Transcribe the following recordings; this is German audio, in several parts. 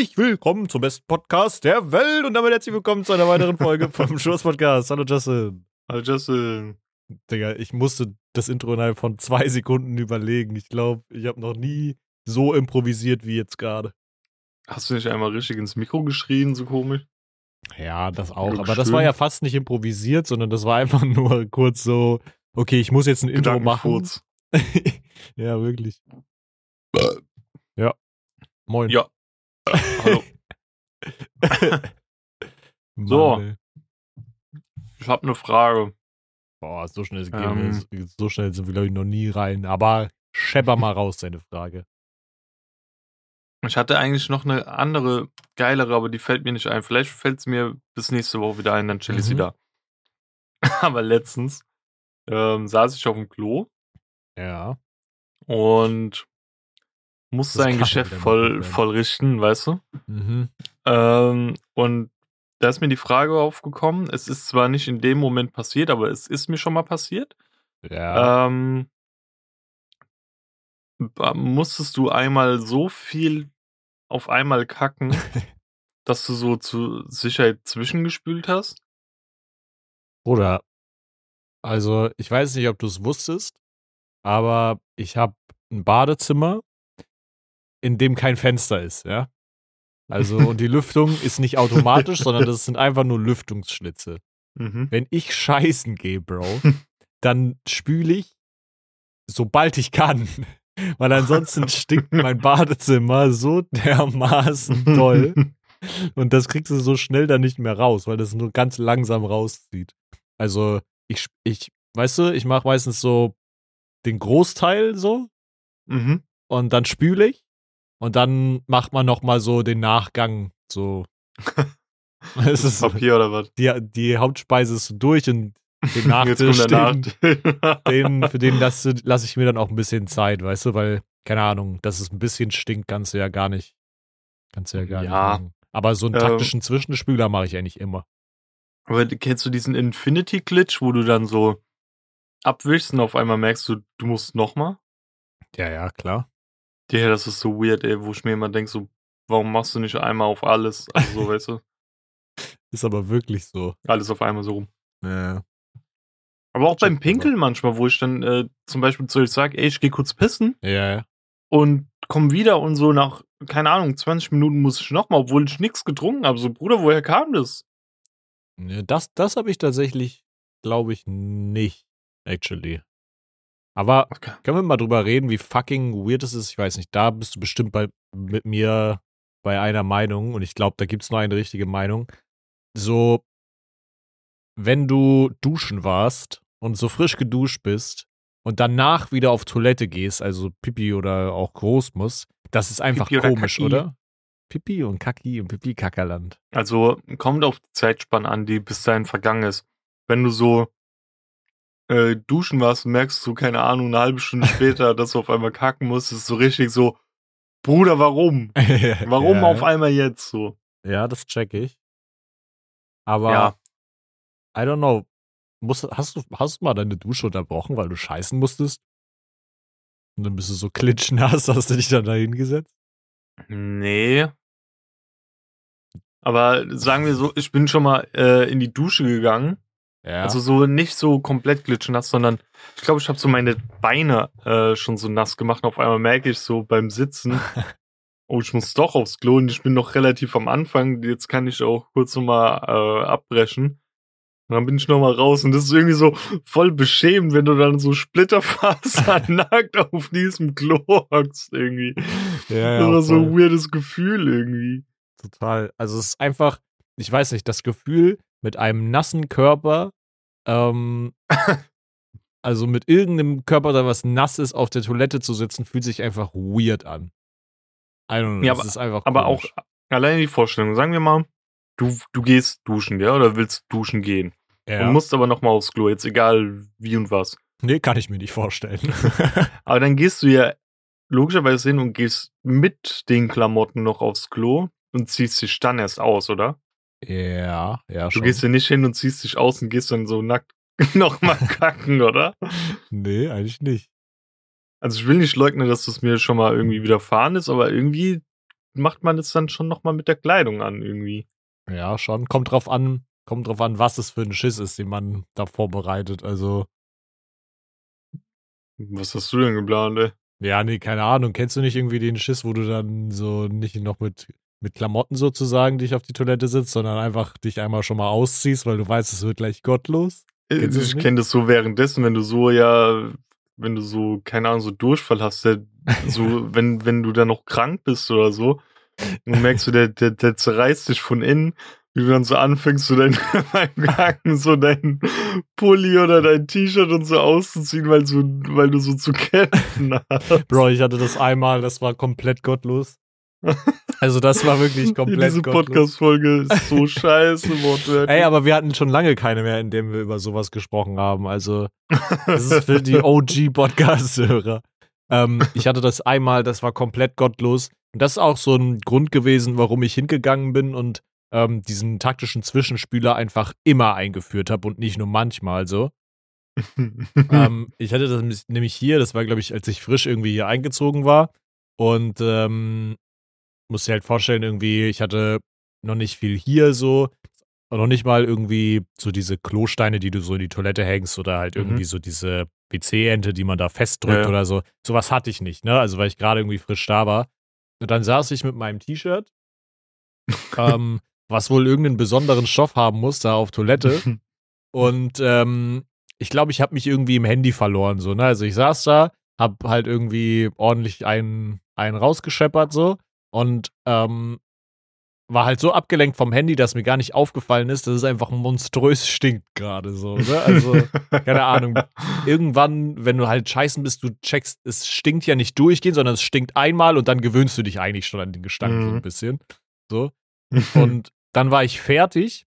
Herzlich willkommen zum besten Podcast der Welt und damit herzlich willkommen zu einer weiteren Folge vom Schurz Podcast. Hallo Justin. Hallo Justin. Digga, ich musste das Intro innerhalb von zwei Sekunden überlegen. Ich glaube, ich habe noch nie so improvisiert wie jetzt gerade. Hast du nicht einmal richtig ins Mikro geschrien, so komisch? Ja, das auch. Aber das war ja fast nicht improvisiert, sondern das war einfach nur kurz so, okay, ich muss jetzt ein Intro machen. ja, wirklich. Ja. Moin. Ja. Hallo. Mann, So. ey. Ich habe eine Frage. Boah, so schnell, Ähm. wir, so schnell sind wir, glaube ich, noch nie rein. Aber schepper mal raus, deine Frage. Ich hatte eigentlich noch eine andere, geilere, aber die fällt mir nicht ein. Vielleicht fällt es mir bis nächste Woche wieder ein, dann chill ich sie Mhm. da. aber letztens ähm, saß ich auf dem Klo Ja. und musste Das ein kann Geschäft voll, voll richten, weißt du? Mhm. Ähm, und da ist mir die Frage aufgekommen. Es ist zwar nicht in dem Moment passiert, aber es ist mir schon mal passiert. Ja. Ähm, musstest du einmal so viel auf einmal kacken, dass du so zur Sicherheit zwischengespült hast? Oder, also, ich weiß nicht, ob du es wusstest, aber ich habe ein Badezimmer, in dem kein Fenster ist, ja. Also, und die Lüftung ist nicht automatisch, sondern das sind einfach nur Lüftungsschlitze. Mhm. Wenn ich scheißen gehe, Bro, dann spüle ich, sobald ich kann. Weil ansonsten stinkt mein Badezimmer so dermaßen doll. Und das kriegst du so schnell dann nicht mehr raus, weil das nur ganz langsam rauszieht. Also, ich, ich weißt du, ich mache meistens so den Großteil so Mhm. und dann spüle ich und dann macht man noch mal so den Nachgang so. Es ist Papier oder was? die, die Hauptspeise ist so durch und den Nachtisch, Jetzt kommt der den, den, für den lasse lass ich mir dann auch ein bisschen Zeit, weißt du, weil, keine Ahnung, dass es ein bisschen stinkt, kannst du ja gar nicht. Kannst du ja gar Ja. nicht machen. Aber so einen Ähm. taktischen Zwischenspüler mache ich eigentlich immer. Aber kennst du diesen Infinity-Glitch, wo du dann so abwischst und auf einmal merkst du, du musst nochmal? Ja, ja, klar. Ja, das ist so weird, ey, wo ich mir immer denke, so, warum machst du nicht einmal auf alles? Also so, weißt du, Ist aber wirklich so. alles auf einmal so rum. Ja. Aber auch beim Pinkeln manchmal, wo ich dann äh, zum Beispiel zu euch sage, ey, ich gehe kurz pissen Ja, ja. und komm wieder und so nach, keine Ahnung, 20 Minuten muss ich nochmal, obwohl ich nichts getrunken habe. So, Bruder, woher kam das? Ja, Das, das habe ich tatsächlich, glaube ich, nicht, actually. Aber Okay. können wir mal drüber reden, wie fucking weird es ist? Ich weiß nicht, da bist du bestimmt bei, mit mir bei einer Meinung und ich glaube, da gibt es nur eine richtige Meinung. So, wenn du duschen warst und so frisch geduscht bist und danach wieder auf Toilette gehst, also Pipi oder auch groß muss, das ist einfach Pipi oder komisch, Kaki. oder? Pipi und Kaki und Pipi-Kackerland. Also kommt auf die Zeitspanne an, die bis dahin vergangen ist. Wenn du so äh, duschen warst und merkst du, keine Ahnung, eine halbe Stunde später, dass du auf einmal kacken musst, ist so richtig so, Bruder, warum? Warum ja. auf einmal jetzt so? Ja, das check ich. Aber Ja. I don't know. Muss, hast, du, hast du mal deine Dusche unterbrochen, weil du scheißen musstest? Und dann bist du so klitschnass, hast du dich dann da hingesetzt? Nee. Aber sagen wir so, ich bin schon mal äh, in die Dusche gegangen. Ja. Also so nicht so komplett glitschnass, sondern ich glaube, ich habe so meine Beine äh, schon so nass gemacht. Und auf einmal merke ich so beim Sitzen, oh, ich muss doch aufs Klo und ich bin noch relativ am Anfang. Jetzt kann ich auch kurz nochmal äh, abbrechen. Und dann bin ich nochmal raus und das ist irgendwie so voll beschämend, wenn du dann so Splitterfaser nackt auf diesem Klo hockst irgendwie. ja, das war so ein weirdes Gefühl irgendwie. total. Also es ist einfach, ich weiß nicht, das Gefühl mit einem nassen Körper, ähm, also mit irgendeinem Körper, da was nass ist, auf der Toilette zu sitzen, fühlt sich einfach weird an. I don't know, Ja, das ist einfach Aber auch alleine die Vorstellung, sagen wir mal, du, du gehst duschen, ja, oder willst duschen gehen. ja. Und musst aber nochmal aufs Klo, jetzt egal wie und was. Nee, kann ich mir nicht vorstellen. Aber dann gehst du ja logischerweise hin und gehst mit den Klamotten noch aufs Klo und ziehst dich dann erst aus, oder? Ja, ja, Du schon. gehst ja nicht hin und ziehst dich aus und gehst dann so nackt nochmal kacken, oder? nee, eigentlich nicht. Also ich will nicht leugnen, dass das mir schon mal irgendwie widerfahren ist, aber irgendwie macht man es dann schon nochmal mit der Kleidung an irgendwie. Ja, schon. Kommt drauf an, kommt drauf an, was es für ein Schiss ist, den man da vorbereitet. Also. Was hast du denn geplant, ey? Ja, nee, keine Ahnung. Kennst du nicht irgendwie den Schiss, wo du dann so nicht noch mit, mit Klamotten sozusagen dich auf die Toilette sitzt, sondern einfach dich einmal schon mal ausziehst, weil du weißt, es wird gleich gottlos? Kennst ich kenne das so währenddessen, wenn du so ja, wenn du so, keine Ahnung, so Durchfall hast, der, so, wenn, wenn du dann noch krank bist oder so, dann merkst du, der, der, der zerreißt dich von innen wie du dann so anfängst, so dein, beim Gang so dein Pulli oder dein T-Shirt und so auszuziehen, weil, so, weil du so zu kämpfen hast. Bro, ich hatte das einmal, das war komplett gottlos. Also das war wirklich komplett Diese Podcast-Folge ist so scheiße, wortwörtlich. Ey, aber wir hatten schon lange keine mehr, in dem wir über sowas gesprochen haben. Also das ist für die OG-Podcast-Hörer. Ähm, ich hatte das einmal, das war komplett gottlos. Und das ist auch so ein Grund gewesen, warum ich hingegangen bin und ähm, diesen taktischen Zwischenspieler einfach immer eingeführt habe und nicht nur manchmal so. ähm, ich hatte das nämlich hier, das war, glaube ich, als ich frisch irgendwie hier eingezogen war. Und ähm, muss dir halt vorstellen, irgendwie, ich hatte noch nicht viel hier so. Noch nicht mal irgendwie so diese Klosteine, die du so in die Toilette hängst oder halt mhm. irgendwie so diese WC-Ente, die man da festdrückt ja, oder so. Sowas hatte ich nicht, ne? Also, weil ich gerade irgendwie frisch da war. Und dann saß ich mit meinem T-Shirt ähm, was wohl irgendeinen besonderen Stoff haben muss, da auf Toilette. Und ähm, ich glaube, ich habe mich irgendwie im Handy verloren. So, ne? Also ich saß da, hab halt irgendwie ordentlich einen, einen rausgescheppert so und ähm, war halt so abgelenkt vom Handy, dass mir gar nicht aufgefallen ist, dass es einfach monströs stinkt gerade so. Ne? Also, keine Ahnung. Irgendwann, wenn du halt scheißen bist, du checkst, es stinkt ja nicht durchgehend, sondern es stinkt einmal und dann gewöhnst du dich eigentlich schon an den Gestank mhm. so ein bisschen. So. Und dann war ich fertig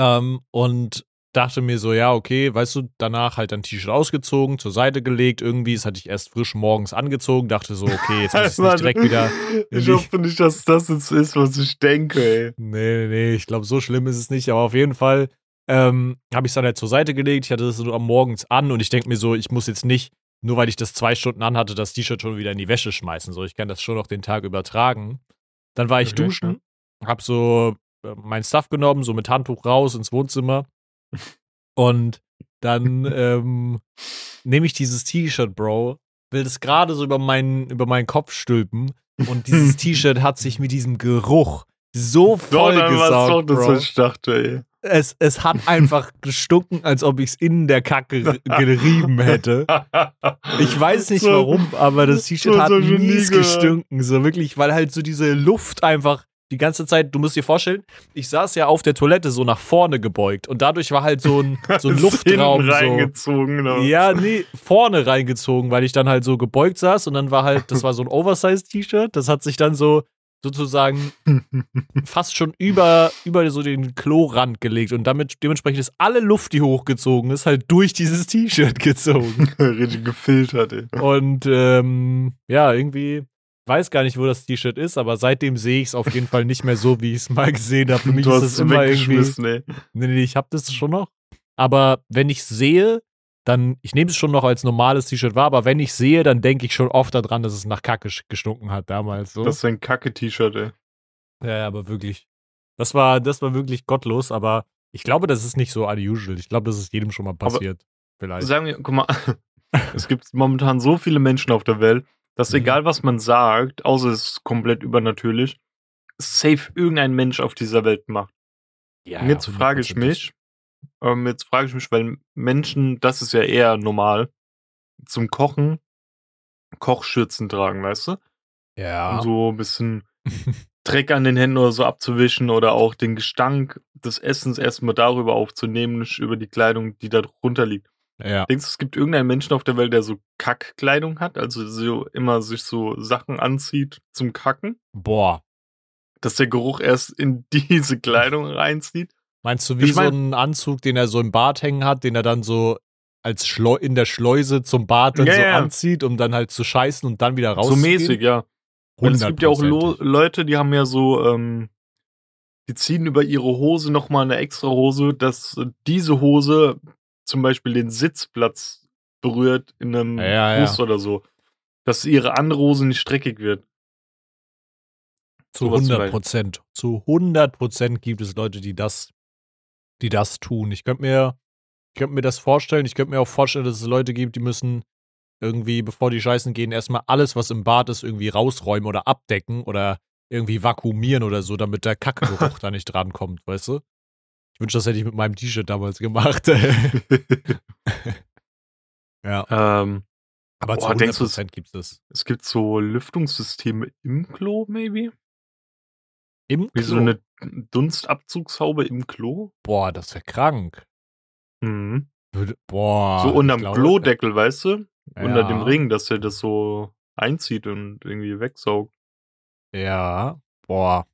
ähm, und dachte mir so, ja, okay, weißt du, danach halt ein T-Shirt ausgezogen, zur Seite gelegt, irgendwie, das hatte ich erst frisch morgens angezogen, dachte so, okay, jetzt muss ich es nicht direkt wieder. Ich hoffe nicht, dass das jetzt ist, was ich denke, ey. Nee, nee, ich glaube, so schlimm ist es nicht, aber auf jeden Fall ähm, habe ich es dann halt zur Seite gelegt, ich hatte das so am Morgens an und ich denke mir so, ich muss jetzt nicht, nur weil ich das zwei Stunden anhatte, das T-Shirt schon wieder in die Wäsche schmeißen, so, ich kann das schon noch den Tag übertragen. Dann war ich okay, duschen hab so äh, mein Stuff genommen, so mit Handtuch raus ins Wohnzimmer. Und dann ähm, nehme ich dieses T-Shirt, Bro, will das gerade so über meinen, über meinen Kopf stülpen. Und dieses T-Shirt hat sich mit diesem Geruch so voll gesaugt, doch, Bro. Das, ich dachte, ey. Es, es hat einfach gestunken, als ob ich es in der Kacke gerieben hätte. Ich weiß nicht warum, aber das T-Shirt hat mies gestunken. So wirklich, weil halt so diese Luft einfach die ganze Zeit, du musst dir vorstellen, ich saß ja auf der Toilette so nach vorne gebeugt und dadurch war halt so ein, so ein Luftraum. reingezogen, so. Ja, nee, vorne reingezogen, weil ich dann halt so gebeugt saß und dann war halt, das war so ein Oversize-T-Shirt, das hat sich dann so sozusagen fast schon über, über so den Klorand gelegt und damit dementsprechend ist alle Luft, die hochgezogen ist, halt durch dieses T-Shirt gezogen. Richtig gefiltert, ey. Und ähm, ja, irgendwie weiß gar nicht, wo das T-Shirt ist, aber seitdem sehe ich es auf jeden Fall nicht mehr so, wie ich es mal gesehen habe. Für mich du ist es immer irgendwie. Ey. Nee, nee, ich habe das schon noch. Aber wenn ich sehe, dann, ich nehme es schon noch als normales T-Shirt wahr, aber wenn ich sehe, dann denke ich schon oft daran, dass es nach Kacke gestunken hat damals. So. Das ist ein Kacke-T-Shirt, ey. Ja, aber wirklich. Das war, das war wirklich gottlos, aber ich glaube, das ist nicht so unusual. Ich glaube, das ist jedem schon mal passiert. Aber vielleicht. Sagen wir, guck mal, es gibt momentan so viele Menschen auf der Welt, dass mhm. egal was man sagt, außer es ist komplett übernatürlich, safe irgendein Mensch auf dieser Welt macht. Ja, jetzt frage ich mich, ähm, jetzt frage ich mich, weil Menschen, das ist ja eher normal, zum Kochen Kochschürzen tragen, weißt du? Ja. Um so ein bisschen Dreck an den Händen oder so abzuwischen oder auch den Gestank des Essens erstmal darüber aufzunehmen, nicht über die Kleidung, die da drunter liegt. Ja. Denkst du, es gibt irgendeinen Menschen auf der Welt, der so Kackkleidung hat? Also so immer sich so Sachen anzieht zum Kacken? Boah. Dass der Geruch erst in diese Kleidung reinzieht? Meinst du, wie ich mein, so einen Anzug, den er so im Bad hängen hat, den er dann so als Schleu in der Schleuse zum Bad dann ja, so ja. anzieht, um dann halt zu scheißen und dann wieder rauszugehen? So mäßig, ja. Und es gibt ja auch Lo Leute, die haben ja so, ähm, die ziehen über ihre Hose nochmal eine extra Hose, dass diese Hose zum Beispiel den Sitzplatz berührt in einem ja, Bus ja. oder so, dass ihre andere Hose nicht streckig wird. Zu Sowas 100 vielleicht. Prozent. Zu 100 Prozent gibt es Leute, die das, die das tun. Ich könnte mir, ich könnte mir das vorstellen. Ich könnte mir auch vorstellen, dass es Leute gibt, die müssen irgendwie, bevor die scheißen gehen, erstmal alles, was im Bad ist, irgendwie rausräumen oder abdecken oder irgendwie vakuumieren oder so, damit der Kackegeruch da nicht drankommt, weißt du? Ich wünschte, das hätte ich mit meinem T-Shirt damals gemacht. ja, ähm, aber zu Boah, 100 denkst du, es- Prozent gibt es. es gibt so Lüftungssysteme im Klo, maybe? Im Wie so Klo. eine Dunstabzugshaube im Klo? Boah, das wäre krank. Mhm. Boah. so unterm glaube- Klodeckel, weißt du? Unter dem Ja. Ring, dass er das so einzieht und irgendwie wegsaugt. Ja, boah.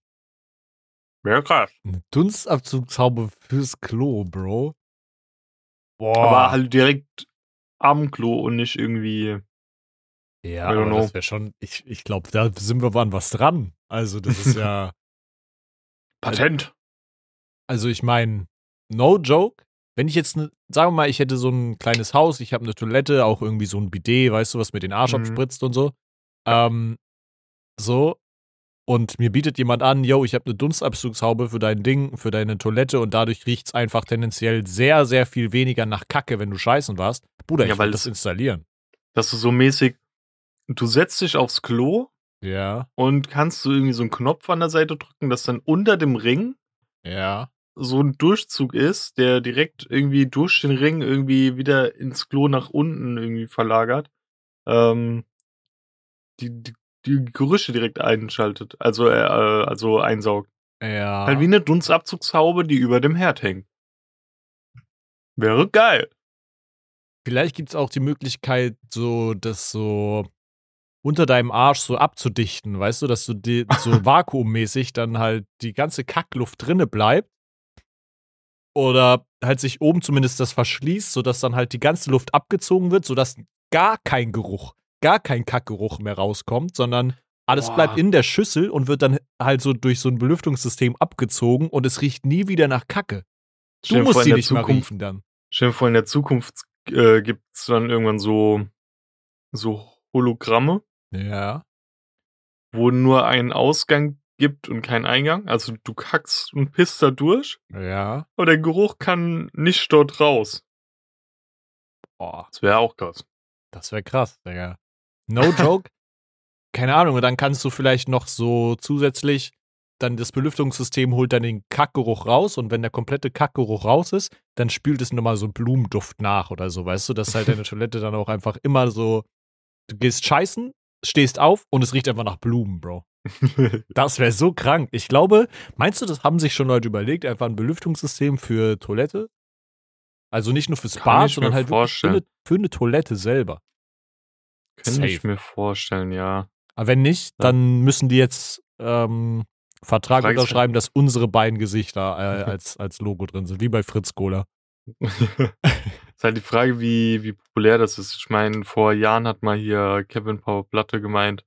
Wäre krass. Eine Dunstabzugshaube fürs Klo, Bro. Boah. Aber halt direkt am Klo und nicht irgendwie. ja, aber know. das wäre schon, ich, ich glaube, da sind wir an was dran. Also, das ist ja, Patent. also ich meine, no joke. Wenn ich jetzt, ne, sagen wir mal, ich hätte so ein kleines Haus, ich habe eine Toilette, auch irgendwie so ein Bidet, weißt du, was mir den Arsch Mhm. abspritzt und so. Ähm, so. Und mir bietet jemand an, yo, ich habe eine Dunstabzugshaube für dein Ding, für deine Toilette und dadurch riecht's einfach tendenziell sehr, sehr viel weniger nach Kacke, wenn du scheißen warst. Bruder, Ja, ich will das es- installieren. Dass du so mäßig. Du setzt dich aufs Klo Ja, und kannst du irgendwie so einen Knopf an der Seite drücken, dass dann unter dem Ring ja. so ein Durchzug ist, der direkt irgendwie durch den Ring irgendwie wieder ins Klo nach unten irgendwie verlagert. Ähm, die, die, die Gerüche direkt einschaltet, also, äh, also einsaugt. Ja. Halt wie eine Dunstabzugshaube, die über dem Herd hängt. Wäre geil. Vielleicht gibt es auch die Möglichkeit, so das so unter deinem Arsch so abzudichten, weißt du, dass du die, so vakuummäßig dann halt die ganze Kackluft drinne bleibt. Oder halt sich oben zumindest das verschließt, sodass dann halt die ganze Luft abgezogen wird, sodass gar kein Geruch, gar kein Kackgeruch mehr rauskommt, sondern alles Boah. bleibt in der Schüssel und wird dann halt so durch so ein Belüftungssystem abgezogen und es riecht nie wieder nach Kacke. Du vor, musst der nicht Zukunft- riechen dann. Stell dir vor, in der Zukunft äh, gibt's dann irgendwann so, so Hologramme, Ja. wo nur einen Ausgang gibt und keinen Eingang. Also du kackst und pisst da durch, Ja. aber der Geruch kann nicht dort raus. Boah. Das wäre auch krass. Das wäre krass, Digga. No joke. Keine Ahnung, und dann kannst du vielleicht noch so zusätzlich, dann das Belüftungssystem holt dann den Kackgeruch raus und wenn der komplette Kackgeruch raus ist, dann spült es nochmal so einen Blumenduft nach oder so, weißt du, dass halt deine Toilette dann auch einfach immer so, du gehst scheißen, stehst auf und es riecht einfach nach Blumen, Bro. Das wäre so krank. Ich glaube, meinst du, das haben sich schon Leute überlegt, einfach ein Belüftungssystem für Toilette? Also nicht nur fürs Bad, sondern halt für eine, für eine Toilette selber. Kann ich mir vorstellen, ja. Aber wenn nicht, dann müssen die jetzt ähm, Vertrag Frage unterschreiben, dass unsere beiden Gesichter äh, als, als Logo drin sind, wie bei Fritz Cola. ist halt die Frage, wie, wie populär das ist. Ich meine, vor Jahren hat mal hier Kevin Power Platte gemeint,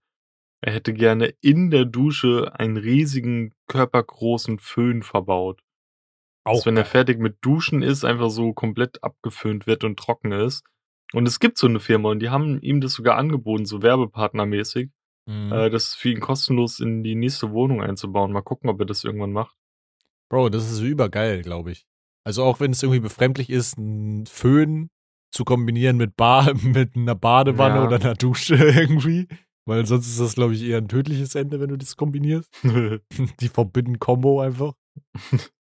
er hätte gerne in der Dusche einen riesigen, körpergroßen Föhn verbaut. Dass, wenn er fertig mit Duschen ist, einfach so komplett abgeföhnt wird und trocken ist. Und es gibt so eine Firma und die haben ihm das sogar angeboten, so werbepartnermäßig, Mhm. äh, das für ihn kostenlos in die nächste Wohnung einzubauen. Mal gucken, ob er das irgendwann macht. Bro, das ist übergeil, glaube ich. Also auch wenn es irgendwie befremdlich ist, einen Föhn zu kombinieren mit, ba mit einer Badewanne Ja. oder einer Dusche irgendwie. Weil sonst ist das, glaube ich, eher ein tödliches Ende, wenn du das kombinierst. Die Forbidden Combo einfach.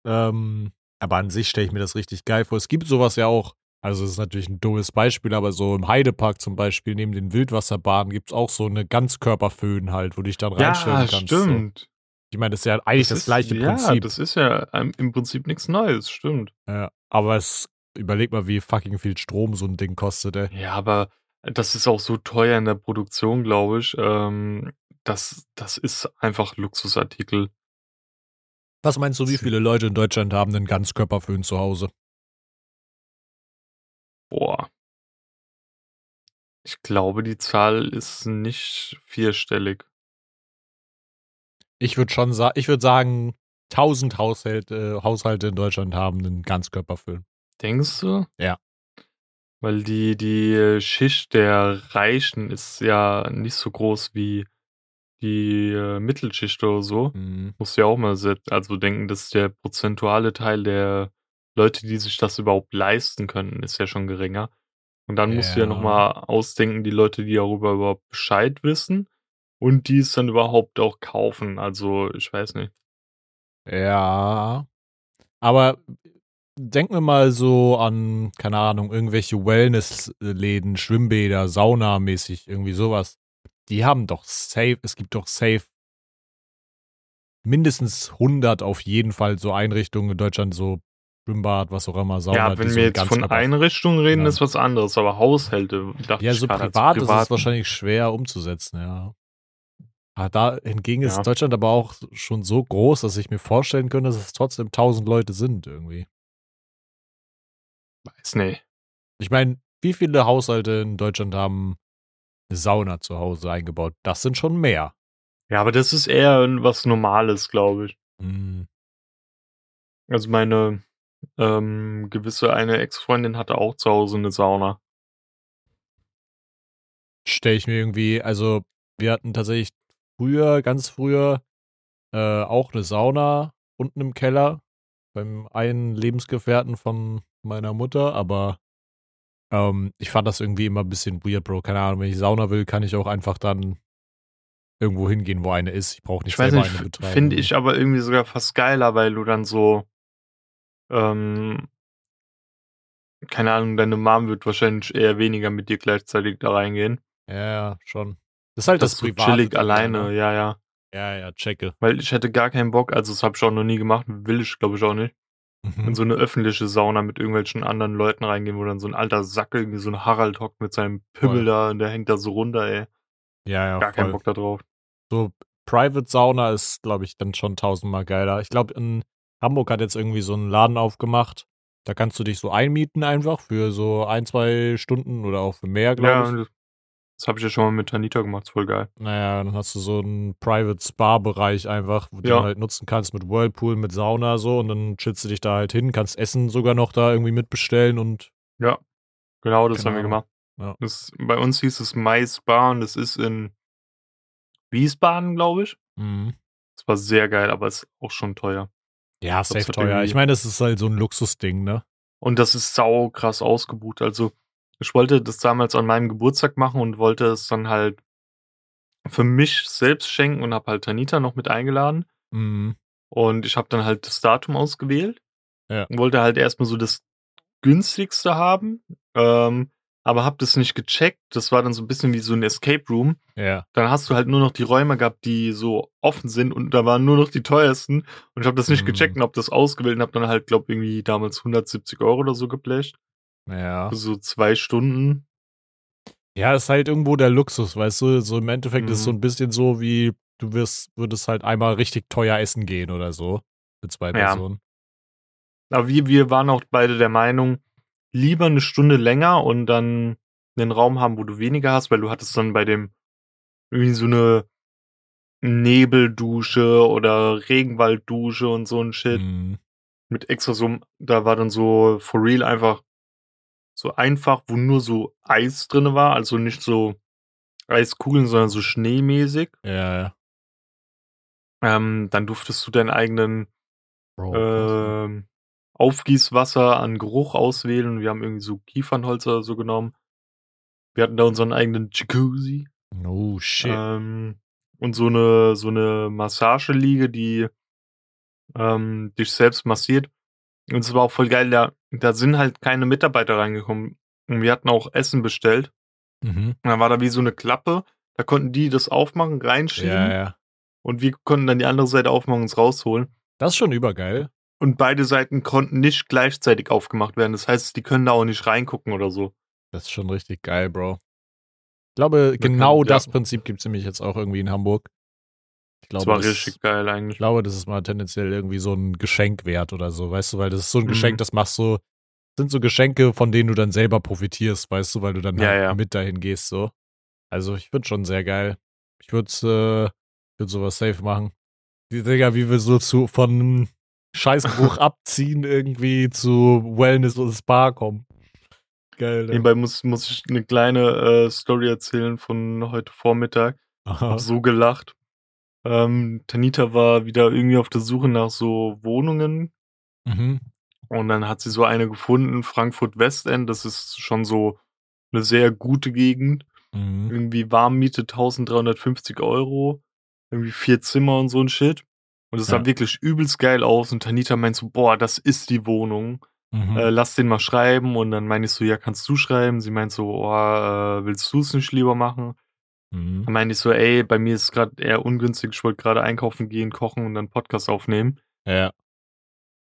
ähm, aber an sich stelle ich mir das richtig geil vor. Es gibt sowas ja auch. Also, es ist natürlich ein dummes Beispiel, aber so im Heidepark zum Beispiel, neben den Wildwasserbahnen, gibt es auch so eine Ganzkörperföhn halt, wo du dich dann reinstellen ja, kannst. So. stimmt. Ich meine, das ist ja eigentlich das, ist- gleiche Ja, Prinzip. das ist ja im Prinzip nichts Neues, stimmt. ja, aber es, überleg mal, wie fucking viel Strom so ein Ding kostet, ey. Ja, aber das ist auch so teuer in der Produktion, glaube ich. Ähm, das, das ist einfach Luxusartikel. Was meinst du, wie viele Leute in Deutschland haben einen Ganzkörperföhn zu Hause? Boah. Ich glaube, die Zahl ist nicht vierstellig. Ich würde schon sagen, ich würde sagen, 1000 Haushalte, Haushalte in Deutschland haben einen Ganzkörperföhn. Denkst du? Ja. Weil die, die Schicht der Reichen ist ja nicht so groß wie die äh, Mittelschicht oder so, Mhm. musst du ja auch mal se also denken, dass der prozentuale Teil der Leute, die sich das überhaupt leisten können, ist ja schon geringer. Und dann musst du ja noch Ja. mal ausdenken, die Leute, die darüber überhaupt Bescheid wissen und die es dann überhaupt auch kaufen. Also, ich weiß nicht. Ja. Aber denken wir mal so an, keine Ahnung, irgendwelche Wellness-Läden, Schwimmbäder, Sauna-mäßig, irgendwie sowas. Die haben doch safe, es gibt doch safe mindestens 100 auf jeden Fall so Einrichtungen in Deutschland, so Schwimmbad, was auch immer, Sauna. Ja, wenn wir jetzt von Einrichtungen reden, Ja. ist was anderes, aber Haushalte dachte Ja, so als privat ist es wahrscheinlich schwer umzusetzen, ja. Aber da hingegen ist Ja. Deutschland aber auch schon so groß, dass ich mir vorstellen könnte, dass es trotzdem 1000 Leute sind irgendwie. Weiß nicht. Ich meine, wie viele Haushalte in Deutschland haben eine Sauna zu Hause eingebaut? Das sind schon mehr. Ja, aber das ist eher was Normales, glaube ich. Hm, Also meine ähm, gewisse eine Ex-Freundin hatte auch zu Hause eine Sauna. Stelle ich mir irgendwie, also wir hatten tatsächlich früher, ganz früher, äh, auch eine Sauna unten im Keller beim einen Lebensgefährten von meiner Mutter, aber ähm, ich fand das irgendwie immer ein bisschen weird, Bro. Keine Ahnung, wenn ich Sauna will, kann ich auch einfach dann irgendwo hingehen, wo eine ist. Ich brauche nicht Ich selber nicht, eine betreiben. finde ich aber irgendwie sogar fast geiler, weil du dann so, ähm, keine Ahnung, deine Mom wird wahrscheinlich eher weniger mit dir gleichzeitig da reingehen. Ja, ja, schon. Das ist halt Das das, Private. chillig alleine, ne? ja, ja. Ja, ja, checke. Weil ich hätte gar keinen Bock, also das habe ich auch noch nie gemacht, will ich glaube ich auch nicht, in Mhm. so eine öffentliche Sauna mit irgendwelchen anderen Leuten reingehen, wo dann so ein alter Sack irgendwie so ein Harald hockt mit seinem Pimmel Voll. da und der hängt da so runter, ey. Ja, ja, Gar keinen voll. Bock da drauf. So Private Sauna ist, glaube ich, dann schon tausendmal geiler. Ich glaube, in Hamburg hat jetzt irgendwie so einen Laden aufgemacht. Da kannst du dich so einmieten einfach für so ein, zwei Stunden oder auch für mehr, Ja, glaube ich. das, das habe ich ja schon mal mit Tanita gemacht, ist voll geil. Naja, dann hast du so einen Private Spa-Bereich einfach, wo du Ja. halt nutzen kannst mit Whirlpool, mit Sauna so und dann chillst du dich da halt hin, kannst Essen sogar noch da irgendwie mitbestellen und Ja, genau, das Keine haben wir Ahnung. gemacht. Ja. Das, bei uns hieß es Mais Bar und das ist in Wiesbaden, glaube ich. mhm. Das war sehr geil, aber ist auch schon teuer. Ja, safe hat teuer. Ich meine, das ist halt so ein Luxusding, ne? Und das ist sau krass ausgebucht. Also, ich wollte das damals an meinem Geburtstag machen und wollte es dann halt für mich selbst schenken und habe halt Tanita noch mit eingeladen. Mhm. Und ich habe dann halt das Datum ausgewählt. Ja. Und wollte halt erstmal so das günstigste haben. Ähm, aber habe das nicht gecheckt. Das war dann so ein bisschen wie so ein Escape Room. Ja. Dann hast du halt nur noch die Räume gehabt, die so offen sind und da waren nur noch die teuersten. Und ich habe das nicht Mhm. gecheckt und habe das ausgewählt und habe dann halt, glaube irgendwie damals 170 Euro oder so geblecht. Ja. Für so zwei Stunden. Ja, ist halt irgendwo der Luxus, weißt du? So im Endeffekt ist es so Mhm. ein bisschen so wie, du wirst, würdest halt einmal richtig teuer essen gehen oder so. Für zwei Ja. Personen. Aber wir, wir waren auch beide der Meinung, lieber eine Stunde länger und dann einen Raum haben, wo du weniger hast, weil du hattest dann bei dem irgendwie so eine Nebeldusche oder Regenwalddusche und so ein Shit. Mhm. Mit extra so, da war dann so for real einfach so einfach, wo nur so Eis drinne war, also nicht so Eiskugeln, sondern so schneemäßig. Ja, ja. Ähm, dann durftest du deinen eigenen Bro. krass. ähm, Aufgießwasser an Geruch auswählen. Wir haben irgendwie so Kiefernholz oder so genommen. Wir hatten da unseren eigenen Jacuzzi. oh shit. Ähm, und so eine, so eine Massageliege, die ähm, dich selbst massiert. Und es war auch voll geil, da, da sind halt keine Mitarbeiter reingekommen. Und wir hatten auch Essen bestellt. mhm. Und dann war da wie so eine Klappe. Da konnten die das aufmachen, reinschieben. Ja, ja. Und wir konnten dann die andere Seite aufmachen und es rausholen. Das ist schon übergeil. Und beide Seiten konnten nicht gleichzeitig aufgemacht werden. Das heißt, die können da auch nicht reingucken oder so. Das ist schon richtig geil, Bro. Ich glaube, Man genau kann- ja. das Prinzip gibt es nämlich jetzt auch irgendwie in Hamburg. Ich Das glaube, war richtig geil Ich eigentlich. glaube, das ist mal tendenziell irgendwie so ein Geschenk wert oder so, weißt du, weil das ist so ein Mhm. Geschenk, das machst du, sind so Geschenke, von denen du dann selber profitierst, weißt du, weil du dann Ja, halt ja. mit dahin gehst, so. Also ich finde schon sehr geil. Ich würde äh, würd sowas safe machen. Die Digga, wie wir so zu von Scheißgeruch abziehen irgendwie zu Wellness und Spa kommen. Geil, ne? Nebenbei muss, muss ich eine kleine äh, Story erzählen von heute Vormittag. Aha. Hab so gelacht. Ähm, Tanita war wieder irgendwie auf der Suche nach so Wohnungen Mhm. und dann hat sie so eine gefunden, Frankfurt Westend. Das ist schon so eine sehr gute Gegend. Mhm. Irgendwie Warmmiete 1350 Euro, irgendwie vier Zimmer und so ein Shit. Und es Ja. sah wirklich übelst geil aus. Und Tanita meint so, boah, das ist die Wohnung. Mhm. Äh, lass den mal schreiben. Und dann meine ich so, ja, kannst du schreiben? Sie meint so, oh, äh, willst du es nicht lieber machen? Mhm. Dann meinte ich so, ey, bei mir ist es gerade eher ungünstig. Ich wollte gerade einkaufen gehen, kochen und dann Podcast aufnehmen. Ja.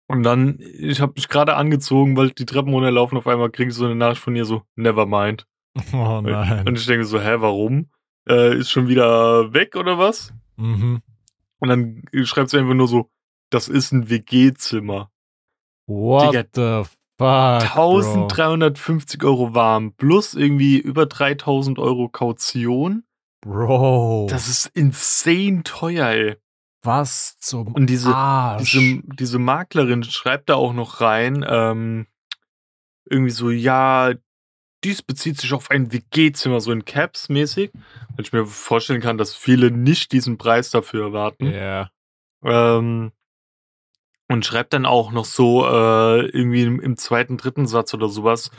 Und dann, ich habe mich gerade angezogen, wollte die Treppen runterlaufen. Auf einmal kriege ich so eine Nachricht von ihr so, never mind. Oh nein. Und ich denke so, hä, warum? Äh, ist schon wieder weg oder was? Mhm. Und dann schreibt sie einfach nur so, das ist ein WG-Zimmer. What Digga, the fuck? Bro. 1350 Euro warm, plus irgendwie über 3000 Euro Kaution. Bro. Das ist insane teuer, ey. was zum Und diese, Arsch. diese, diese Maklerin schreibt da auch noch rein, ähm, irgendwie so, ja, dies bezieht sich auf ein WG-Zimmer, so in Caps mäßig. Weil ich mir vorstellen kann, dass viele nicht diesen Preis dafür erwarten. Ja. Ähm, und schreibt dann auch noch so, äh, irgendwie im, im zweiten, dritten Satz oder sowas,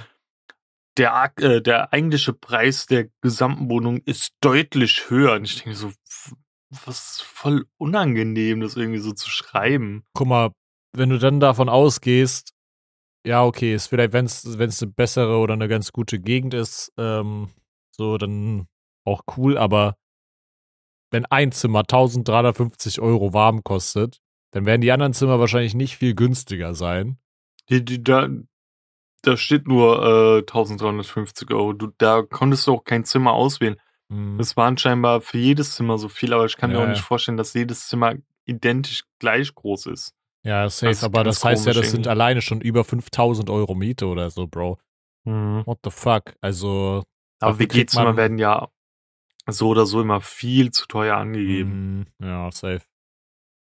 der, äh, der eigentliche Preis der gesamten Wohnung ist deutlich höher. Und ich denke so, was voll unangenehm, das irgendwie so zu schreiben. Guck mal, wenn du dann davon ausgehst, ja, okay, ist vielleicht, wenn es eine bessere oder eine ganz gute Gegend ist, ähm, so, dann auch cool, aber wenn ein Zimmer 1350 Euro warm kostet, dann werden die anderen Zimmer wahrscheinlich nicht viel günstiger sein. Die, die, da, da steht nur äh, 1350 Euro. Du, da konntest du auch kein Zimmer auswählen. Hm. Es waren scheinbar für jedes Zimmer so viel, aber ich kann mir Ja, auch nicht ja. vorstellen, dass jedes Zimmer identisch gleich groß ist. Ja, safe, ist aber das heißt ja, das sind irgendwie. alleine schon über 5000 Euro Miete oder so, Bro. What the fuck? Also, Aber WG-Zimmer werden ja so oder so immer viel zu teuer angegeben. Mm, ja, safe.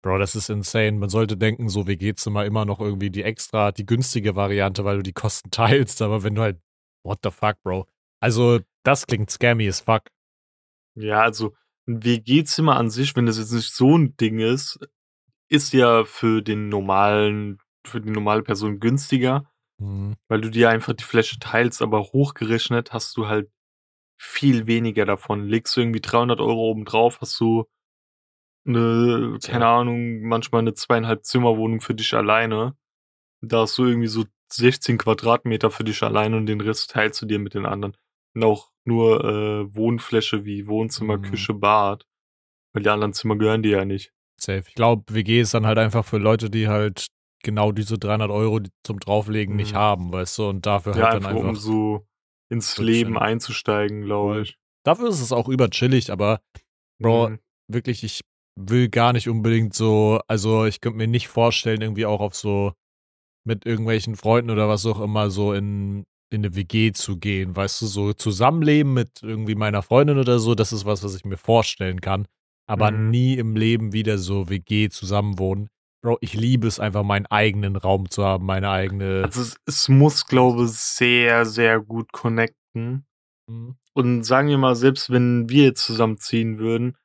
Bro, das ist insane. Man sollte denken, so WG-Zimmer immer noch irgendwie die extra, die günstige Variante, weil du die Kosten teilst, aber wenn du halt, what the fuck, Bro. Also, das klingt scammy as fuck. Ja, also ein WG-Zimmer an sich, wenn das jetzt nicht so ein Ding ist, ist ja für den normalen, für die normale Person günstiger, Hm, weil du dir einfach die Fläche teilst, aber hochgerechnet hast du halt viel weniger davon. Legst du irgendwie 300 Euro oben drauf, hast du eine, keine Ahnung, manchmal eine zweieinhalb Zimmerwohnung für dich alleine. Da hast du irgendwie so 16 Quadratmeter für dich alleine und den Rest teilst du dir mit den anderen. Und auch nur äh, Wohnfläche wie Wohnzimmer, Mhm. Küche, Bad. Weil die anderen Zimmer gehören dir ja nicht. Safe. Ich glaube, WG ist dann halt einfach für Leute, die halt genau diese 300 Euro zum Drauflegen nicht Mhm. haben, weißt du, und dafür Ja, halt einfach, dann um einfach. so ins. Leben einzusteigen, glaube ich. Dafür ist es auch überchillig, aber Bro, Mhm. wirklich, ich will gar nicht unbedingt so, also ich könnte mir nicht vorstellen, irgendwie auch auf so mit irgendwelchen Freunden oder was auch immer so in, in eine WG zu gehen, weißt du, so zusammenleben mit irgendwie meiner Freundin oder so, das ist was, was ich mir vorstellen kann, aber Mhm. nie im Leben wieder so WG zusammenwohnen. Bro, ich liebe es einfach, meinen eigenen Raum zu haben, meine eigene. Also es, es muss, glaube ich, sehr, sehr gut connecten. Mhm. Und sagen wir mal, selbst wenn wir jetzt zusammenziehen würden,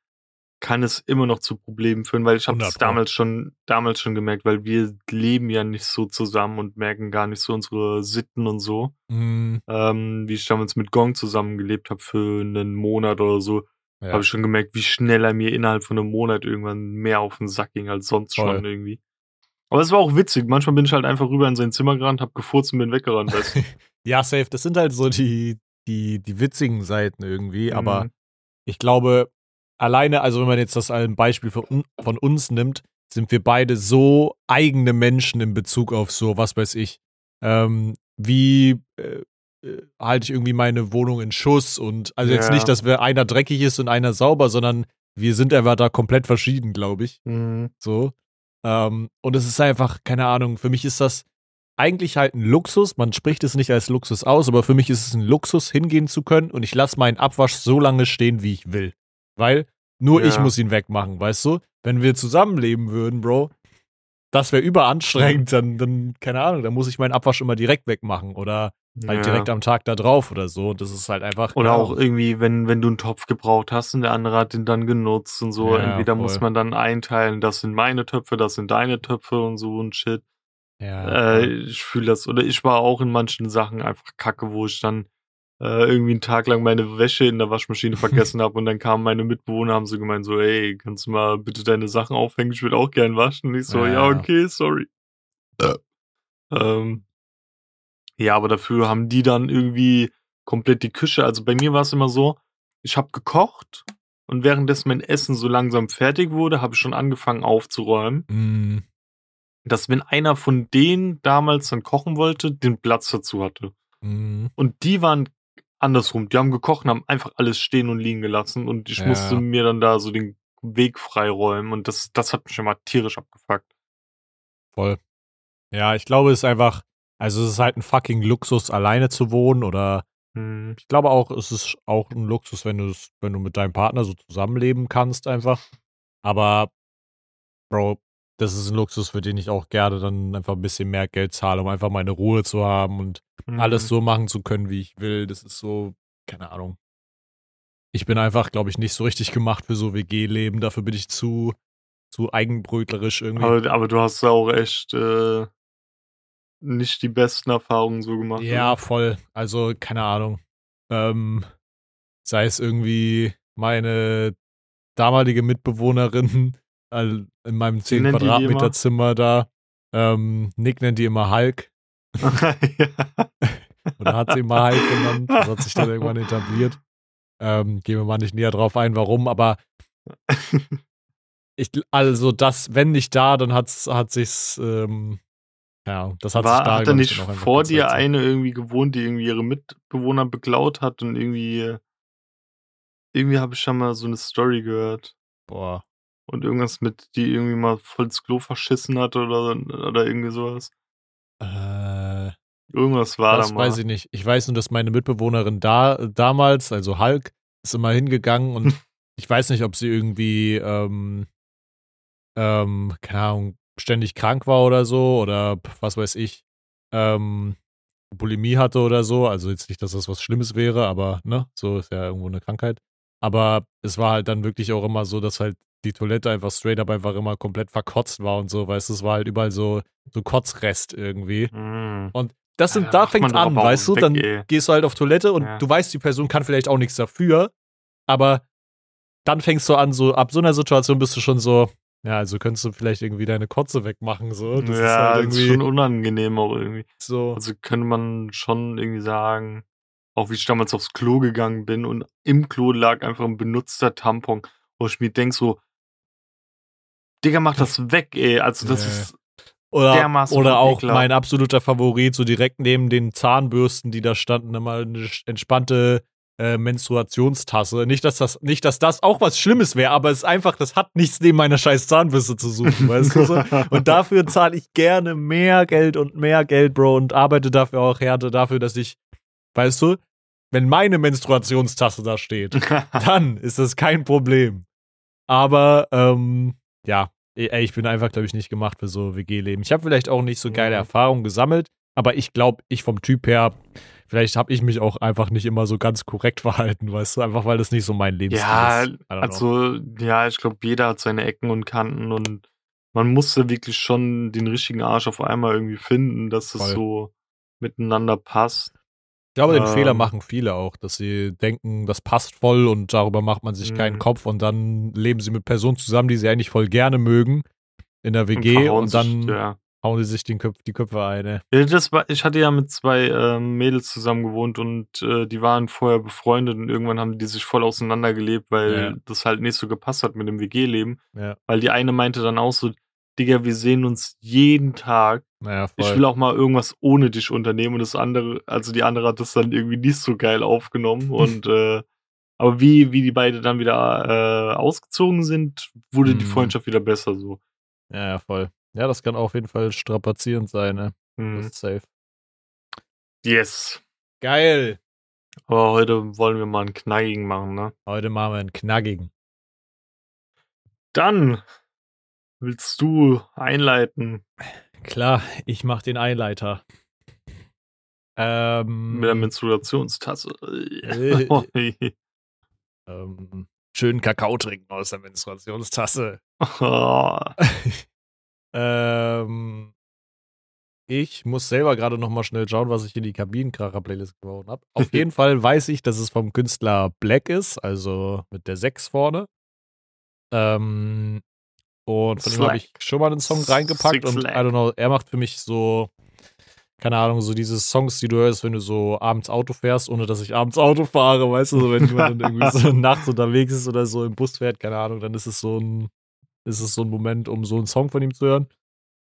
kann es immer noch zu Problemen führen, weil ich habe 100 das Pro. damals schon, damals schon gemerkt, weil wir leben ja nicht so zusammen und merken gar nicht so unsere Sitten und so. Mhm. Ähm, wie ich damals mit Gong zusammengelebt habe für einen Monat oder so, Ja. habe ich schon gemerkt, wie schnell er mir innerhalb von einem Monat irgendwann mehr auf den Sack ging als sonst Voll. schon irgendwie. Aber es war auch witzig. Manchmal bin ich halt einfach rüber in sein Zimmer gerannt, hab gefurzt und bin weggerannt. Weißt du? Ja, safe. Das sind halt so die, die, die witzigen Seiten irgendwie. Aber Mhm. ich glaube, alleine, also wenn man jetzt das als Beispiel von, von uns nimmt, sind wir beide so eigene Menschen in Bezug auf so, was weiß ich, ähm, wie äh, halte ich irgendwie meine Wohnung in Schuss und also jetzt Ja. nicht, dass wir einer dreckig ist und einer sauber, sondern wir sind einfach da komplett verschieden, glaube ich. Mhm. So. Ähm, und es ist einfach, keine Ahnung, für mich ist das eigentlich halt ein Luxus. Man spricht es nicht als Luxus aus, aber für mich ist es ein Luxus, hingehen zu können und ich lasse meinen Abwasch so lange stehen, wie ich will. Weil nur Ja. ich muss ihn wegmachen, weißt du? Wenn wir zusammenleben würden, Bro, das wäre überanstrengend, dann, dann, keine Ahnung, dann muss ich meinen Abwasch immer direkt wegmachen oder Halt direkt am Tag da drauf oder so. Das ist halt einfach. Oder ja, auch irgendwie, wenn, wenn du einen Topf gebraucht hast und der andere hat den dann genutzt und so. Ja, Entweder voll. muss man dann einteilen, das sind meine Töpfe, das sind deine Töpfe und so und shit. Ja, Äh, ich fühle das. Oder ich war auch in manchen Sachen einfach kacke, wo ich dann äh, irgendwie einen Tag lang meine Wäsche in der Waschmaschine vergessen habe und dann kamen meine Mitbewohner, haben so gemeint, so, ey, kannst du mal bitte deine Sachen aufhängen? Ich will auch gern waschen. Und ich so, ja, Ja. okay, sorry. Ähm, ja, aber dafür haben die dann irgendwie komplett die Küche. Also bei mir war es immer so, ich habe gekocht und währenddessen mein Essen so langsam fertig wurde, habe ich schon angefangen aufzuräumen Mm, dass wenn einer von denen damals dann kochen wollte, den Platz dazu hatte. mm, Und die waren andersrum. Die haben gekocht und haben einfach alles stehen und liegen gelassen und ich Ja. musste mir dann da so den Weg freiräumen und das, das hat mich immer tierisch abgefuckt. voll. Ja, ich glaube, es ist einfach, also es ist halt ein fucking Luxus, alleine zu wohnen oder Hm. ich glaube auch, es ist auch ein Luxus, wenn du es, wenn du mit deinem Partner so zusammenleben kannst, einfach. Aber, Bro, das ist ein Luxus, für den ich auch gerne dann einfach ein bisschen mehr Geld zahle, um einfach meine Ruhe zu haben und alles Mhm. so machen zu können, wie ich will. Das ist so, keine Ahnung. Ich bin einfach, glaube ich, nicht so richtig gemacht für so WG-Leben. Dafür bin ich zu, zu eigenbrötlerisch irgendwie. Aber, aber du hast ja auch echt äh, nicht die besten Erfahrungen so gemacht. Ja, oder? voll. Also, keine Ahnung. Ähm, sei es irgendwie meine damalige Mitbewohnerin in meinem 10 nennt die die Quadratmeter immer? Zimmer da. Ähm, Nick nennt die immer Hulk. ja. Oder hat sie immer Hulk genannt. Das hat sich dann irgendwann etabliert. Ähm, gehen wir mal nicht näher drauf ein, warum, aber ich, also das, wenn nicht da, dann hat's, hat sich's, ähm, ja, das hat sich War, da, hat da glaub ich, nicht vor dir eine irgendwie gewohnt, die irgendwie ihre Mitbewohner beklaut hat und irgendwie irgendwie habe ich schon mal so eine Story gehört Boah. und irgendwas mit, die irgendwie mal voll ins Klo verschissen hat oder oder irgendwie sowas. Äh, Irgendwas war das da mal. weiß ich nicht. Ich weiß nur, dass meine Mitbewohnerin da damals, also Hulk, ist immer hingegangen und ich weiß nicht, ob sie irgendwie, ähm, ähm, keine Ahnung, ständig krank war oder so oder was weiß ich, ähm, Bulimie hatte oder so. Also jetzt nicht, dass das was Schlimmes wäre, aber ne, so ist ja irgendwo eine Krankheit. Aber es war halt dann wirklich auch immer so, dass halt die Toilette einfach straight up einfach immer komplett verkotzt war und so, weißt du, es war halt überall so, so Kotzrest irgendwie. Mm. Und das sind, Ja, da doch an, weißt du? weg, Dann ey. gehst du halt auf Toilette und Ja. du weißt, die Person kann vielleicht auch nichts dafür, aber dann fängst du an, so ab so einer Situation bist du schon so, ja, also könntest du vielleicht irgendwie deine Kotze wegmachen, so. Das ist ja, halt das ist irgendwie schon unangenehm auch irgendwie. so. Also könnte man schon irgendwie sagen, auch wie ich damals aufs Klo gegangen bin und im Klo lag einfach ein benutzter Tampon, wo ich mir denk so, Digga, mach das weg, ey. Also das Nee. ist Oder, oder auch mein absoluter Favorit, so direkt neben den Zahnbürsten, die da standen, immer eine entspannte äh, Menstruationstasse. Nicht, dass das, nicht, dass das auch was Schlimmes wäre, aber es ist einfach, das hat nichts neben meiner scheiß Zahnbürste zu suchen, weißt du so? Und dafür zahle ich gerne mehr Geld und mehr Geld, Bro, und arbeite dafür auch härter dafür, dass ich, weißt du, wenn meine Menstruationstasse da steht, dann ist das kein Problem. Aber, ähm, ja, ey, ich bin einfach, glaube ich, nicht gemacht für so WG-Leben. Ich habe vielleicht auch nicht so geile Mhm. Erfahrungen gesammelt, aber ich glaube, ich vom Typ her, vielleicht habe ich mich auch einfach nicht immer so ganz korrekt verhalten, weißt du, einfach weil das nicht so mein Lebensstil ja, ist. Know. also, ja, ich glaube, jeder hat seine Ecken und Kanten und man musste wirklich schon den richtigen Arsch auf einmal irgendwie finden, dass es so miteinander passt. Ich glaube, den ähm, Fehler machen viele auch, dass sie denken, das passt voll und darüber macht man sich keinen Mhm. Kopf und dann leben sie mit Personen zusammen, die sie eigentlich voll gerne mögen in der und WG verhauen und dann sich, ja. Hauen sie sich den Köpf, die Köpfe ein. ey. Ja, das war, ich hatte ja mit zwei ähm, Mädels zusammen gewohnt und äh, die waren vorher befreundet und irgendwann haben die sich voll auseinandergelebt, weil Ja. das halt nicht so gepasst hat mit dem WG-Leben. Ja, Weil die eine meinte dann auch so, Digga, wir sehen uns jeden Tag. naja. Ich will auch mal irgendwas ohne dich unternehmen und das andere, also die andere hat das dann irgendwie nicht so geil aufgenommen und äh, aber wie, wie die beide dann wieder äh, ausgezogen sind, wurde die Mhm. Freundschaft wieder besser so. Ja, ja, voll. Ja, das kann auf jeden Fall strapazierend sein, ne? Das Mhm. ist safe. Yes. Geil. Aber heute wollen wir mal einen knackigen machen, ne? Heute machen wir einen knackigen. Dann willst du einleiten. Klar, ich mach den Einleiter. Ähm, Mit der Menstruationstasse. Äh. ähm, schönen Kakao trinken aus der Menstruationstasse. Oh. ähm, ich muss selber gerade noch mal schnell schauen, was ich in die Kabinenkracher-Playlist gebaut habe. Auf jeden Fall weiß ich, dass es vom Künstler Black ist, also mit der 6 vorne. Ähm, und von ihm habe ich schon mal einen Song reingepackt Six und I Slack. don't know, er macht für mich so, keine Ahnung, so diese Songs, die du hörst, wenn du so abends Auto fährst, ohne dass ich abends Auto fahre, weißt du, so wenn jemand dann irgendwie so nachts unterwegs ist oder so im Bus fährt, keine Ahnung, dann ist es so ein, ist es so ein Moment, um so einen Song von ihm zu hören.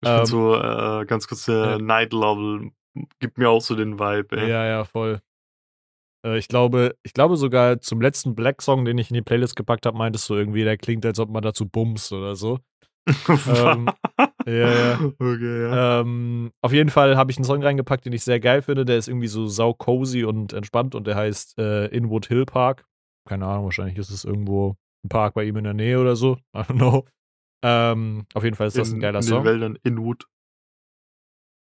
Ich Ähm, so, äh, ganz kurz, der ja. Night Level gibt mir auch so den Vibe, ey. Ja, ja, voll. Äh, ich glaube, ich glaube sogar zum letzten Black Song, den ich in die Playlist gepackt habe, meintest du irgendwie, der klingt, als ob man dazu bumst oder so. Ähm, ja, ja. Okay, ja. Ähm, auf jeden Fall habe ich einen Song reingepackt, den ich sehr geil finde. Der ist irgendwie so sau cozy und entspannt und der heißt äh, Inwood Hill Park. Keine Ahnung, wahrscheinlich ist es irgendwo ein Park bei ihm in der Nähe oder so. I don't know. Ähm, auf jeden Fall ist das in, ein geiler in Song. den Wäldern Inwood.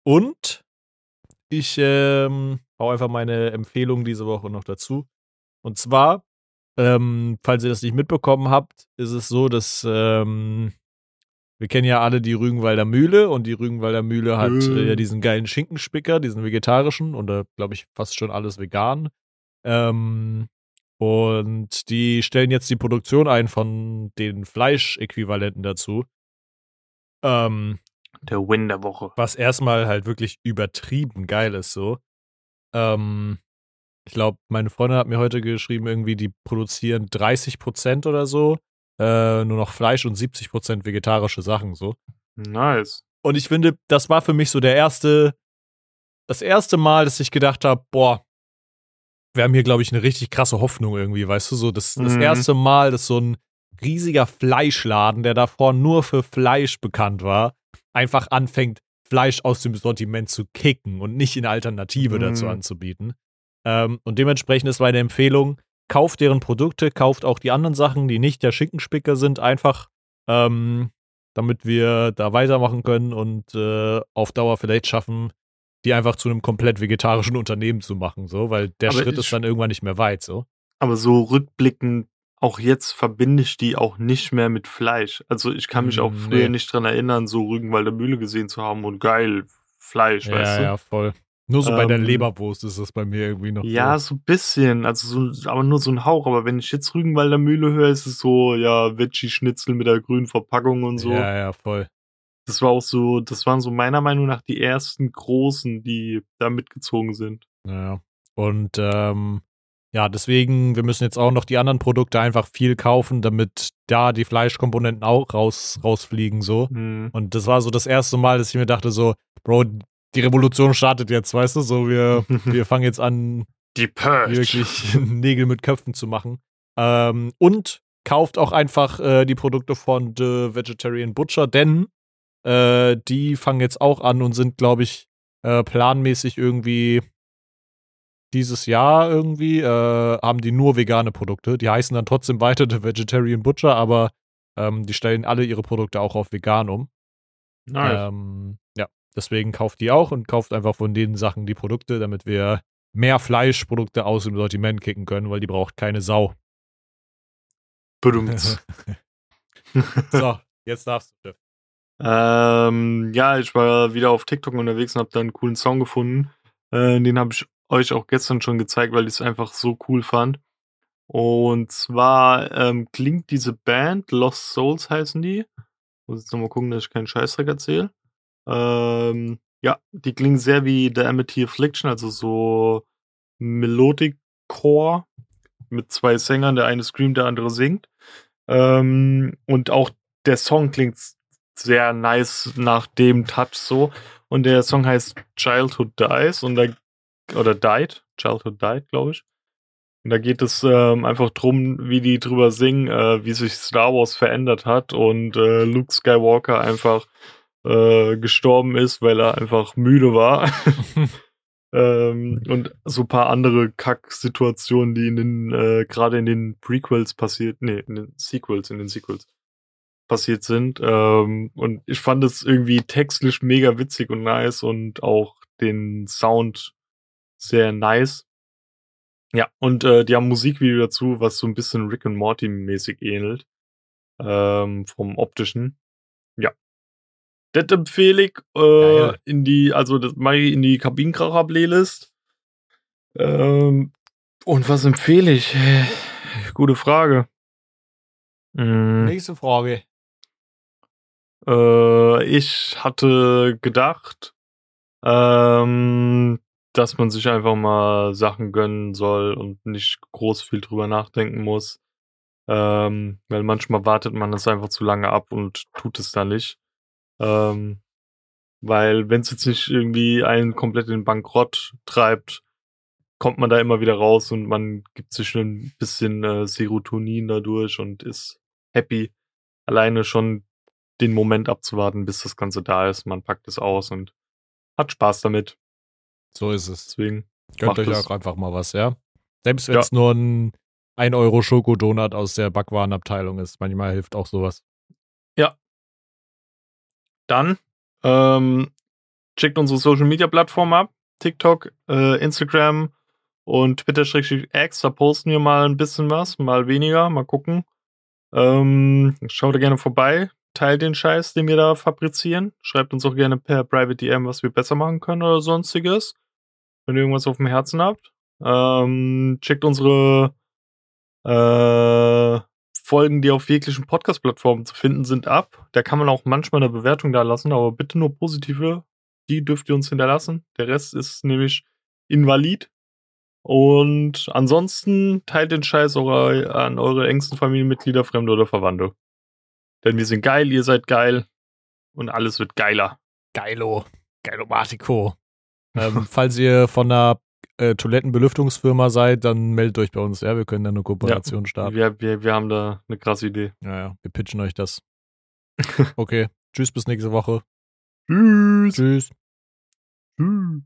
Und ich ähm, hau einfach meine Empfehlung diese Woche noch dazu. Und zwar, ähm, falls ihr das nicht mitbekommen habt, ist es so, dass ähm, wir kennen ja alle die Rügenwalder Mühle und die Rügenwalder Mühle hat Mhm. äh, ja diesen geilen Schinkenspicker, diesen vegetarischen und da glaube ich fast schon alles vegan. Ähm, und die stellen jetzt die Produktion ein von den Fleischäquivalenten dazu. Ähm, Der Win der Woche. was erstmal halt wirklich übertrieben geil ist so. Ähm, ich glaube, meine Freundin hat mir heute geschrieben, irgendwie, die produzieren 30% oder so, äh, nur noch Fleisch und 70% vegetarische Sachen so. Nice. Und ich finde, das war für mich so der erste, das erste Mal, dass ich gedacht habe, boah, wir haben hier, glaube ich, eine richtig krasse Hoffnung irgendwie, weißt du, so das, das Mhm. erste Mal, dass so ein riesiger Fleischladen, der davor nur für Fleisch bekannt war, einfach anfängt, Fleisch aus dem Sortiment zu kicken und nicht eine Alternative Mhm. dazu anzubieten. Ähm, und dementsprechend ist meine Empfehlung, kauft deren Produkte, kauft auch die anderen Sachen, die nicht der Schinkenspicker sind, einfach, ähm, damit wir da weitermachen können und äh, auf Dauer vielleicht schaffen, die einfach zu einem komplett vegetarischen Unternehmen zu machen, so, weil der Aber Schritt ist dann irgendwann nicht mehr weit, so. Aber so rückblickend, auch jetzt verbinde ich die auch nicht mehr mit Fleisch. Also ich kann mich auch Mm, früher nee. nicht dran erinnern, so Rügenwalder Mühle gesehen zu haben und geil, Fleisch, Ja, weißt du? ja, voll. Nur so bei der Ähm, Leberwurst ist das bei mir irgendwie noch Ja, so. so ein bisschen, also so, aber nur so ein Hauch. Aber wenn ich jetzt Rügenwalder Mühle höre, ist es so, ja, Veggie-Schnitzel mit der grünen Verpackung und so. Ja, ja, voll. Das war auch so, das waren so meiner Meinung nach die ersten großen, die da mitgezogen sind. Ja. Und ähm, ja, deswegen, wir müssen jetzt auch noch die anderen Produkte einfach viel kaufen, damit da die Fleischkomponenten auch raus, rausfliegen, so. Hm. Und das war so das erste Mal, dass ich mir dachte, so, Bro, die Revolution startet jetzt, weißt du, so, wir, wir fangen jetzt an, Die Purge. wirklich Nägel mit Köpfen zu machen. Ähm, und kauft auch einfach äh, die Produkte von The Vegetarian Butcher, denn äh, die fangen jetzt auch an und sind, glaube ich, äh, planmäßig irgendwie dieses Jahr irgendwie, äh, haben die nur vegane Produkte. Die heißen dann trotzdem weiter The Vegetarian Butcher, aber ähm, die stellen alle ihre Produkte auch auf vegan um. Nice. Ähm, ja, deswegen kauft die auch und kauft einfach von den Sachen die Produkte, damit wir mehr Fleischprodukte aus dem Sortiment kicken können, weil die braucht keine Sau. So, jetzt darfst du, Chef. Ähm, ja, ich war wieder auf TikTok unterwegs und habe da einen coolen Song gefunden. Äh, den habe ich euch auch gestern schon gezeigt, weil ich es einfach so cool fand. Und zwar ähm, klingt diese Band, Lost Souls heißen die. Muss jetzt nochmal gucken, dass ich keinen Scheißdreck erzähle. Ähm, ja, die klingen sehr wie The Amity Affliction, also so Melodic Core mit zwei Sängern, der eine screamt, der andere singt. Ähm, und auch der Song klingt sehr nice nach dem Touch so. Und der Song heißt Childhood Dies und da, oder Died, Childhood Died, glaube ich. Und da geht es ähm, einfach drum, wie die drüber singen, äh, wie sich Star Wars verändert hat und äh, Luke Skywalker einfach äh, gestorben ist, weil er einfach müde war. ähm, und so ein paar andere Kack-Situationen, die in den, äh, gerade in den Prequels passiert, nee, in den Sequels, in den Sequels passiert sind. Ähm, und ich fand es irgendwie textlich mega witzig und nice und auch den Sound sehr nice. Ja, und äh, die haben Musikvideo dazu, was so ein bisschen Rick and Morty mäßig ähnelt. Ähm, vom optischen. Ja. Das empfehle ich äh, Geil. in die, also das mache ich in die Kabinenkracher-Playlist. Ähm, und was empfehle ich? Gute Frage. Hm. Nächste Frage. Äh, ich hatte gedacht, ähm, dass man sich einfach mal Sachen gönnen soll und nicht groß viel drüber nachdenken muss. Ähm, weil manchmal wartet man das einfach zu lange ab und tut es dann nicht. Ähm, weil wenn es jetzt nicht irgendwie einen komplett in Bankrott treibt, kommt man da immer wieder raus und man gibt sich ein bisschen äh, Serotonin dadurch und ist happy. Alleine schon den Moment abzuwarten, bis das Ganze da ist. Man packt es aus und hat Spaß damit. So ist es. Deswegen. Gönnt euch es. auch einfach mal was, ja? Selbst wenn Ja. es nur ein 1 Euro Schokodonut aus der Backwarenabteilung ist. Manchmal hilft auch sowas. Dann ähm, checkt unsere Social Media Plattform ab. TikTok, äh, Instagram und Twitter-X. Da posten wir mal ein bisschen was, mal weniger, mal gucken. Ähm, schaut da gerne vorbei. Teilt den Scheiß, den wir da fabrizieren. Schreibt uns auch gerne per Private DM, was wir besser machen können oder sonstiges. Wenn ihr irgendwas auf dem Herzen habt. Ähm, checkt unsere äh, Folgen, die auf jeglichen Podcast-Plattformen zu finden sind, ab. Da kann man auch manchmal eine Bewertung da lassen, aber bitte nur positive. Die dürft ihr uns hinterlassen. Der Rest ist nämlich invalid. Und ansonsten teilt den Scheiß auch an eure engsten Familienmitglieder, Fremde oder Verwandte. Denn wir sind geil, ihr seid geil und alles wird geiler. Geilo. Geilomatico. ähm, falls ihr von einer äh, Toilettenbelüftungsfirma seid, dann meldet euch bei uns. Ja, wir können da eine Kooperation starten. Wir, wir, wir haben da eine krasse Idee. Ja, ja, wir pitchen euch das. Okay. Tschüss, bis nächste Woche. Tschüss. Tschüss. Tschüss.